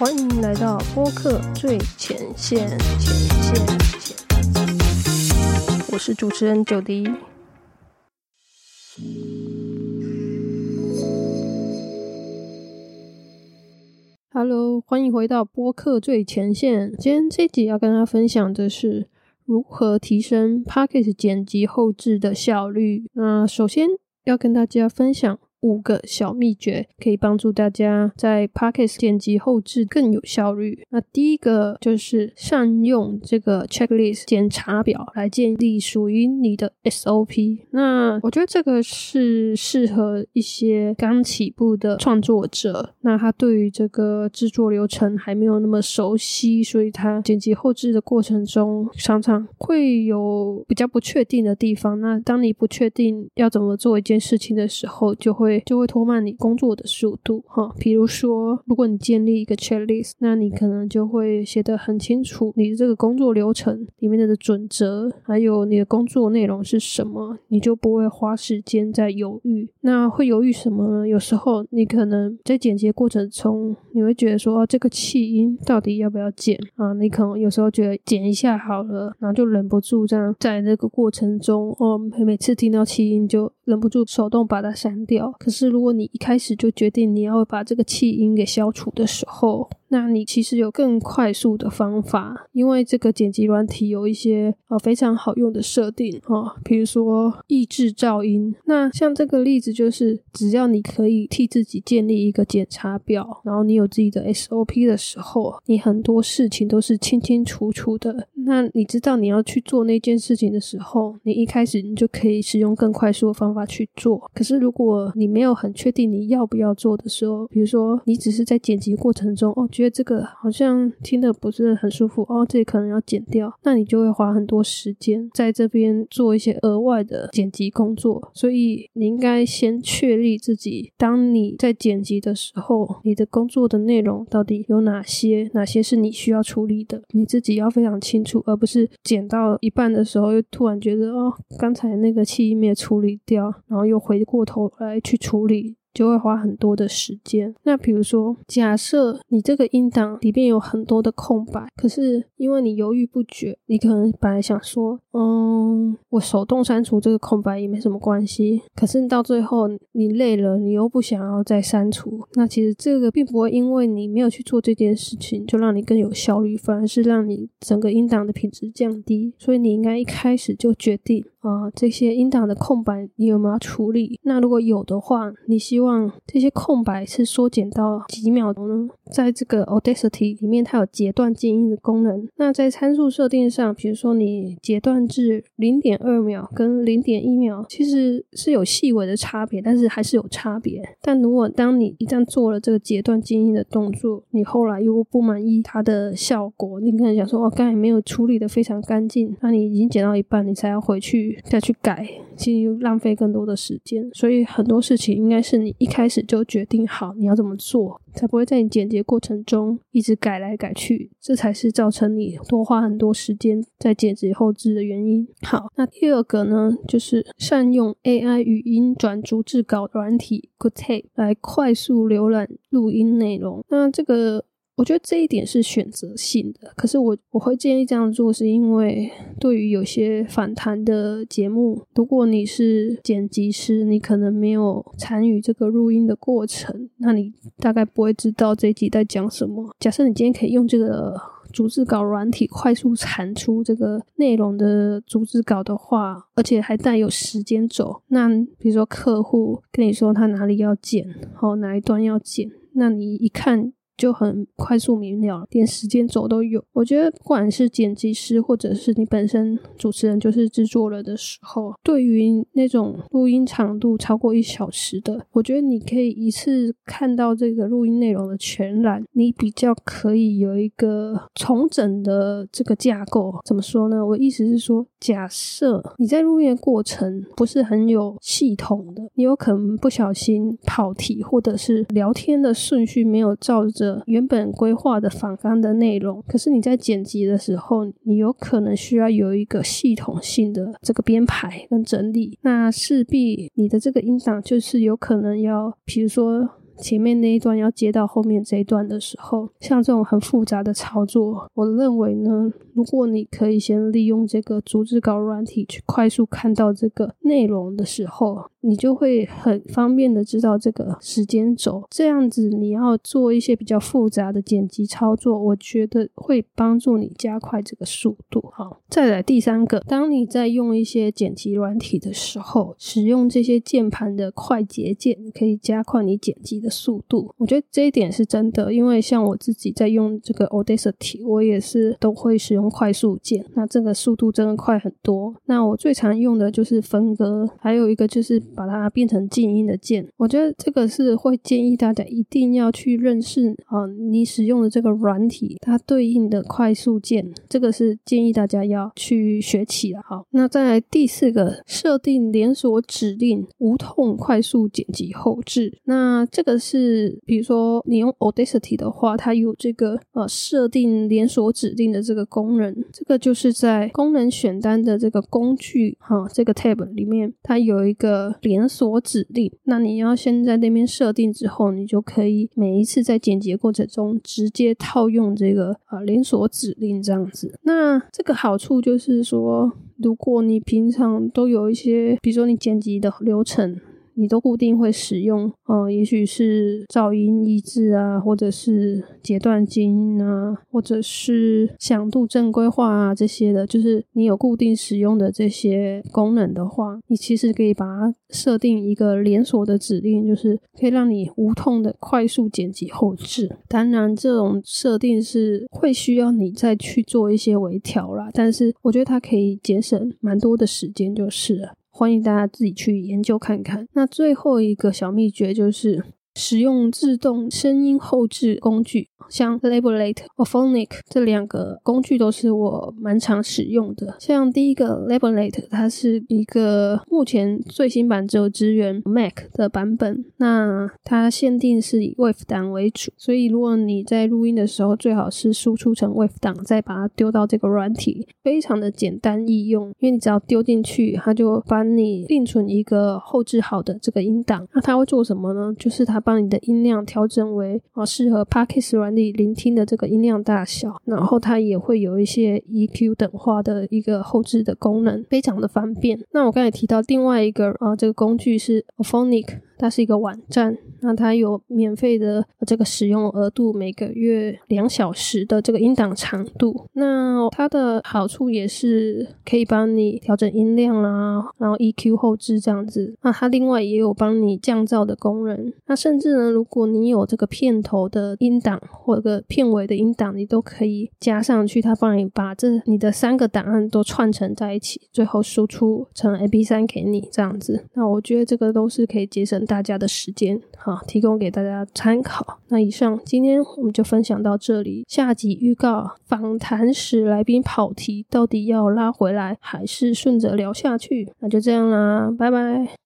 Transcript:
欢迎来到播客最前线，前线，我是主持人九迪。Hello，欢迎回到播客最前线。今天这集要跟大家分享的是如何提升 p o c k e t 剪辑后置的效率。那首先要跟大家分享。五个小秘诀可以帮助大家在 Podcast 剪辑后置更有效率。那第一个就是善用这个 checklist 检查表来建立属于你的 SOP。那我觉得这个是适合一些刚起步的创作者，那他对于这个制作流程还没有那么熟悉，所以他剪辑后置的过程中常常会有比较不确定的地方。那当你不确定要怎么做一件事情的时候，就会对就会拖慢你工作的速度哈。比如说，如果你建立一个 checklist，那你可能就会写得很清楚，你的这个工作流程里面的准则，还有你的工作内容是什么，你就不会花时间在犹豫。那会犹豫什么呢？有时候你可能在剪辑过程中，你会觉得说，这个气音到底要不要剪啊？你可能有时候觉得剪一下好了，然后就忍不住这样在那个过程中，哦，每次听到气音就忍不住手动把它删掉。可是，如果你一开始就决定你要把这个气音给消除的时候，那你其实有更快速的方法，因为这个剪辑软体有一些呃非常好用的设定哦，比如说抑制噪音。那像这个例子就是，只要你可以替自己建立一个检查表，然后你有自己的 SOP 的时候，你很多事情都是清清楚楚的。那你知道你要去做那件事情的时候，你一开始你就可以使用更快速的方法去做。可是如果你没有很确定你要不要做的时候，比如说你只是在剪辑过程中哦。觉得这个好像听的不是很舒服哦，这里可能要剪掉，那你就会花很多时间在这边做一些额外的剪辑工作。所以你应该先确立自己，当你在剪辑的时候，你的工作的内容到底有哪些，哪些是你需要处理的，你自己要非常清楚，而不是剪到一半的时候又突然觉得哦，刚才那个气没有处理掉，然后又回过头来去处理。就会花很多的时间。那比如说，假设你这个音档里边有很多的空白，可是因为你犹豫不决，你可能本来想说，嗯，我手动删除这个空白也没什么关系。可是到最后你累了，你又不想要再删除，那其实这个并不会因为你没有去做这件事情，就让你更有效率，反而是让你整个音档的品质降低。所以你应该一开始就决定。啊，这些音档的空白你有没有处理？那如果有的话，你希希望这些空白是缩减到几秒钟呢？在这个 Audacity 里面，它有截断静音的功能。那在参数设定上，比如说你截断至零点二秒跟零点一秒，其实是有细微的差别，但是还是有差别。但如果当你一旦做了这个截断静音的动作，你后来又不满意它的效果，你可能想说，哦，刚才没有处理的非常干净，那你已经剪到一半，你才要回去。再去改，其实又浪费更多的时间。所以很多事情应该是你一开始就决定好你要怎么做，才不会在你剪辑过程中一直改来改去，这才是造成你多花很多时间在剪辑后置的原因。好，那第二个呢，就是善用 AI 语音转逐字稿软体 GoodTape 来快速浏览录音内容。那这个。我觉得这一点是选择性的，可是我我会建议这样做，是因为对于有些反弹的节目，如果你是剪辑师，你可能没有参与这个录音的过程，那你大概不会知道这一集在讲什么。假设你今天可以用这个逐字稿软体快速产出这个内容的逐字稿的话，而且还带有时间轴，那比如说客户跟你说他哪里要剪，好哪一段要剪，那你一看。就很快速明了，连时间轴都有。我觉得不管是剪辑师，或者是你本身主持人，就是制作了的时候，对于那种录音长度超过一小时的，我觉得你可以一次看到这个录音内容的全览，你比较可以有一个重整的这个架构。怎么说呢？我意思是说，假设你在录音过程不是很有系统的，你有可能不小心跑题，或者是聊天的顺序没有照着。原本规划的反纲的内容，可是你在剪辑的时候，你有可能需要有一个系统性的这个编排跟整理，那势必你的这个音档就是有可能要，比如说。前面那一段要接到后面这一段的时候，像这种很复杂的操作，我认为呢，如果你可以先利用这个逐字稿软体去快速看到这个内容的时候，你就会很方便的知道这个时间轴。这样子，你要做一些比较复杂的剪辑操作，我觉得会帮助你加快这个速度。好，再来第三个，当你在用一些剪辑软体的时候，使用这些键盘的快捷键，可以加快你剪辑的速度。我觉得这一点是真的，因为像我自己在用这个 Audacity，我也是都会使用快速键，那这个速度真的快很多。那我最常用的就是分割，还有一个就是把它变成静音的键。我觉得这个是会建议大家一定要去认识啊，你使用的这个软体它对应的快速键，这个是建议大家要去学起来。好，那再来第四个，设定连锁指令，无痛快速剪辑后置。那这个是，比如说你用 Audacity 的话，它有这个呃设定连锁指令的这个功能。这个就是在功能选单的这个工具哈这个 tab 里面，它有一个连锁指令。那你要先在那边设定之后，你就可以每一次在剪辑过程中直接套用这个啊连锁指令这样子。那这个好处就是说，如果你平常都有一些，比如说你剪辑的流程。你都固定会使用，呃，也许是噪音抑制啊，或者是截断静音啊，或者是响度正规化啊这些的，就是你有固定使用的这些功能的话，你其实可以把它设定一个连锁的指令，就是可以让你无痛的快速剪辑后置。当然，这种设定是会需要你再去做一些微调啦，但是我觉得它可以节省蛮多的时间，就是了。欢迎大家自己去研究看看。那最后一个小秘诀就是。使用自动声音后置工具，像 Labelate、Aphonic 这两个工具都是我蛮常使用的。像第一个 Labelate，它是一个目前最新版只有支援 Mac 的版本，那它限定是以 WAV 档为主，所以如果你在录音的时候，最好是输出成 WAV 档，再把它丢到这个软体，非常的简单易用，因为你只要丢进去，它就帮你另存一个后置好的这个音档。那它会做什么呢？就是它帮你的音量调整为啊适合 Podcast 软体聆听的这个音量大小，然后它也会有一些 EQ 等化的一个后置的功能，非常的方便。那我刚才提到另外一个啊这个工具是 Aphonic。它是一个网站，那它有免费的这个使用额度，每个月两小时的这个音档长度。那它的好处也是可以帮你调整音量啦，然后 EQ 后置这样子。那它另外也有帮你降噪的功能。那甚至呢，如果你有这个片头的音档或者片尾的音档，你都可以加上去，它帮你把这你的三个档案都串成在一起，最后输出成 MP3 给你这样子。那我觉得这个都是可以节省。大家的时间，好，提供给大家参考。那以上今天我们就分享到这里。下集预告：访谈时来宾跑题，到底要拉回来还是顺着聊下去？那就这样啦，拜拜。